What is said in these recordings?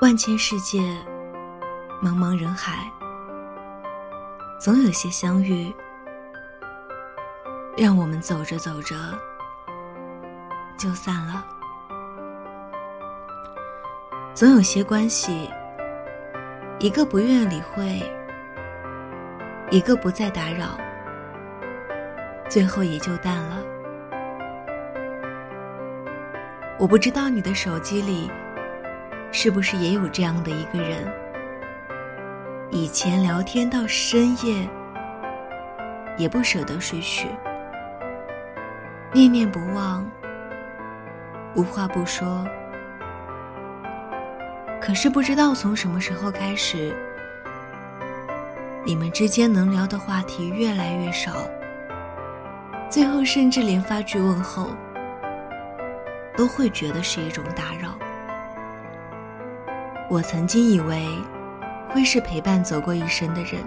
万千世界，茫茫人海，总有些相遇，让我们走着走着就散了；总有些关系，一个不愿理会，一个不再打扰，最后也就淡了。我不知道你的手机里。是不是也有这样的一个人？以前聊天到深夜，也不舍得睡去，念念不忘，无话不说。可是不知道从什么时候开始，你们之间能聊的话题越来越少，最后甚至连发句问候，都会觉得是一种打扰。我曾经以为会是陪伴走过一生的人，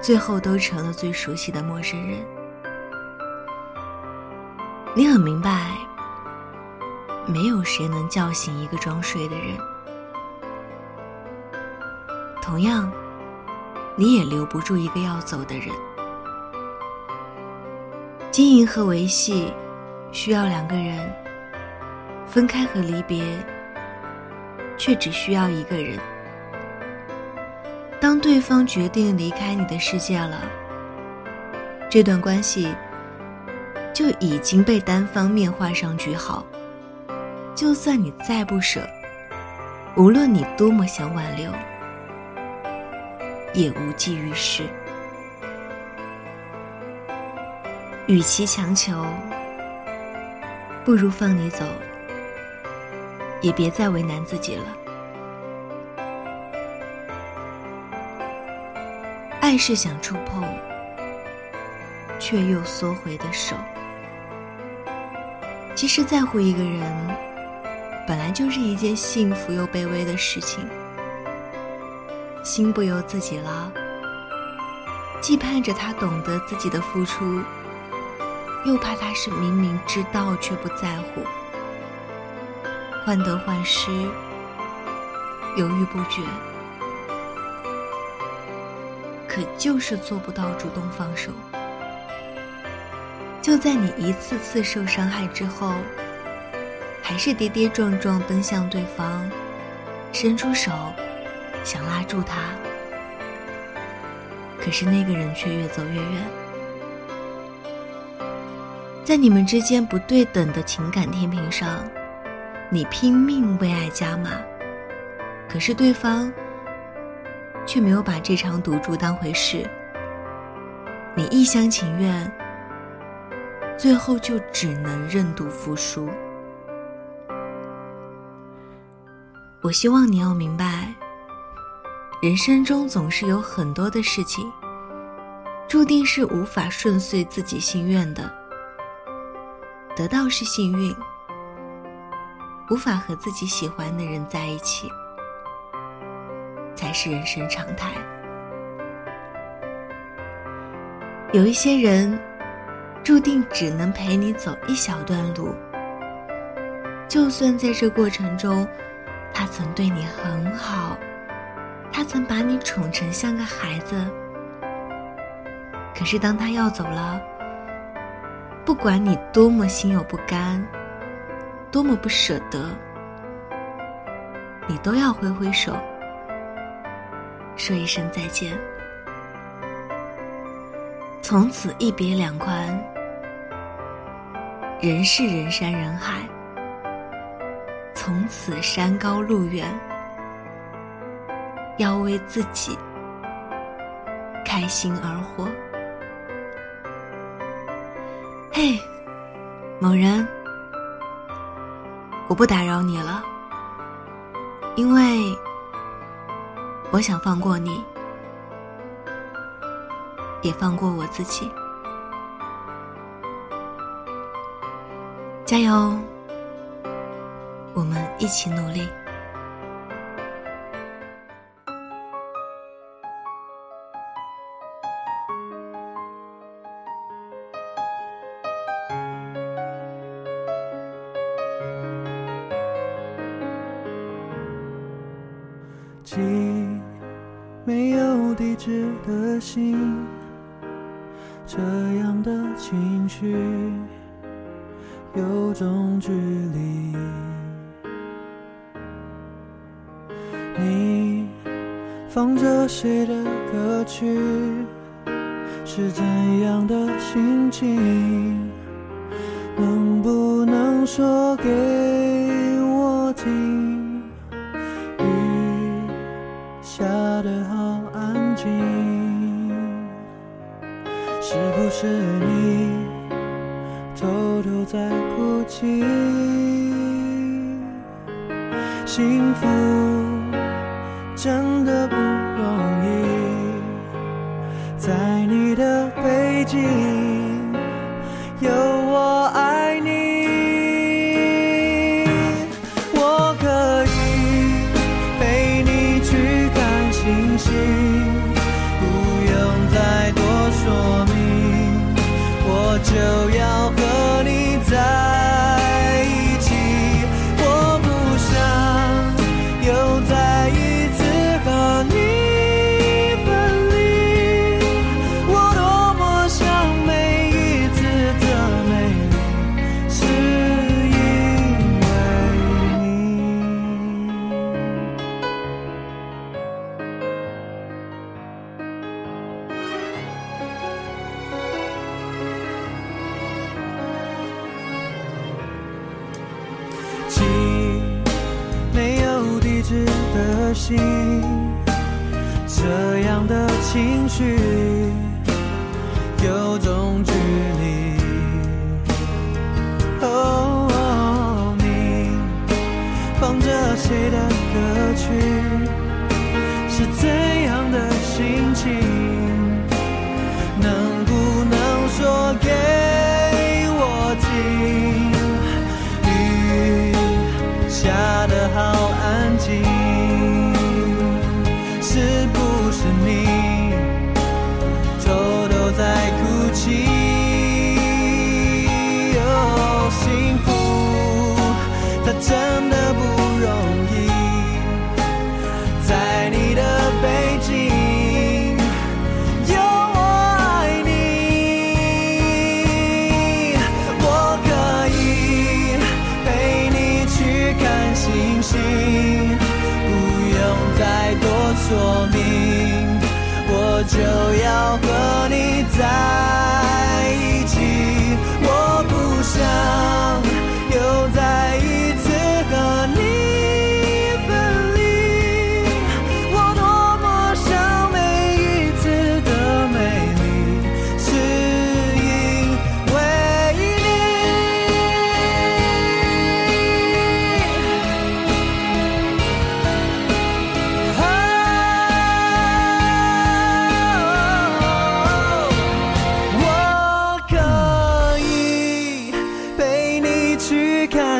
最后都成了最熟悉的陌生人。你很明白，没有谁能叫醒一个装睡的人，同样，你也留不住一个要走的人。经营和维系需要两个人，分开和离别。却只需要一个人。当对方决定离开你的世界了，这段关系就已经被单方面画上句号。就算你再不舍，无论你多么想挽留，也无济于事。与其强求，不如放你走。也别再为难自己了。爱是想触碰，却又缩回的手。其实，在乎一个人，本来就是一件幸福又卑微的事情。心不由自己了，既盼着他懂得自己的付出，又怕他是明明知道却不在乎。患得患失，犹豫不决，可就是做不到主动放手。就在你一次次受伤害之后，还是跌跌撞撞奔向对方，伸出手想拉住他，可是那个人却越走越远。在你们之间不对等的情感天平上。你拼命为爱加码，可是对方却没有把这场赌注当回事。你一厢情愿，最后就只能认赌服输。我希望你要明白，人生中总是有很多的事情，注定是无法顺遂自己心愿的。得到是幸运。无法和自己喜欢的人在一起，才是人生常态。有一些人，注定只能陪你走一小段路。就算在这过程中，他曾对你很好，他曾把你宠成像个孩子，可是当他要走了，不管你多么心有不甘。多么不舍得，你都要挥挥手，说一声再见。从此一别两宽，人是人山人海。从此山高路远，要为自己开心而活。嘿，某人。我不打扰你了，因为我想放过你，也放过我自己。加油，我们一起努力。寄没有地址的信这样的情绪有种距离。你放着谁的歌曲是怎样的心情？能不能说给福真的不容易，在你的背景有我爱你，我可以陪你去看星星。心，这样的情绪。明，我就要和你在一起。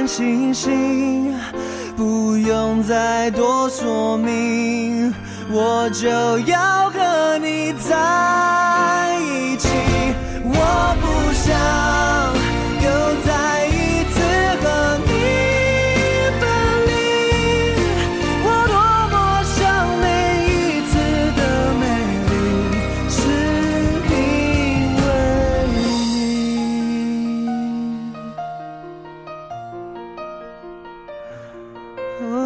星星不用再多说明我就要和你在一起。我不想 Oh.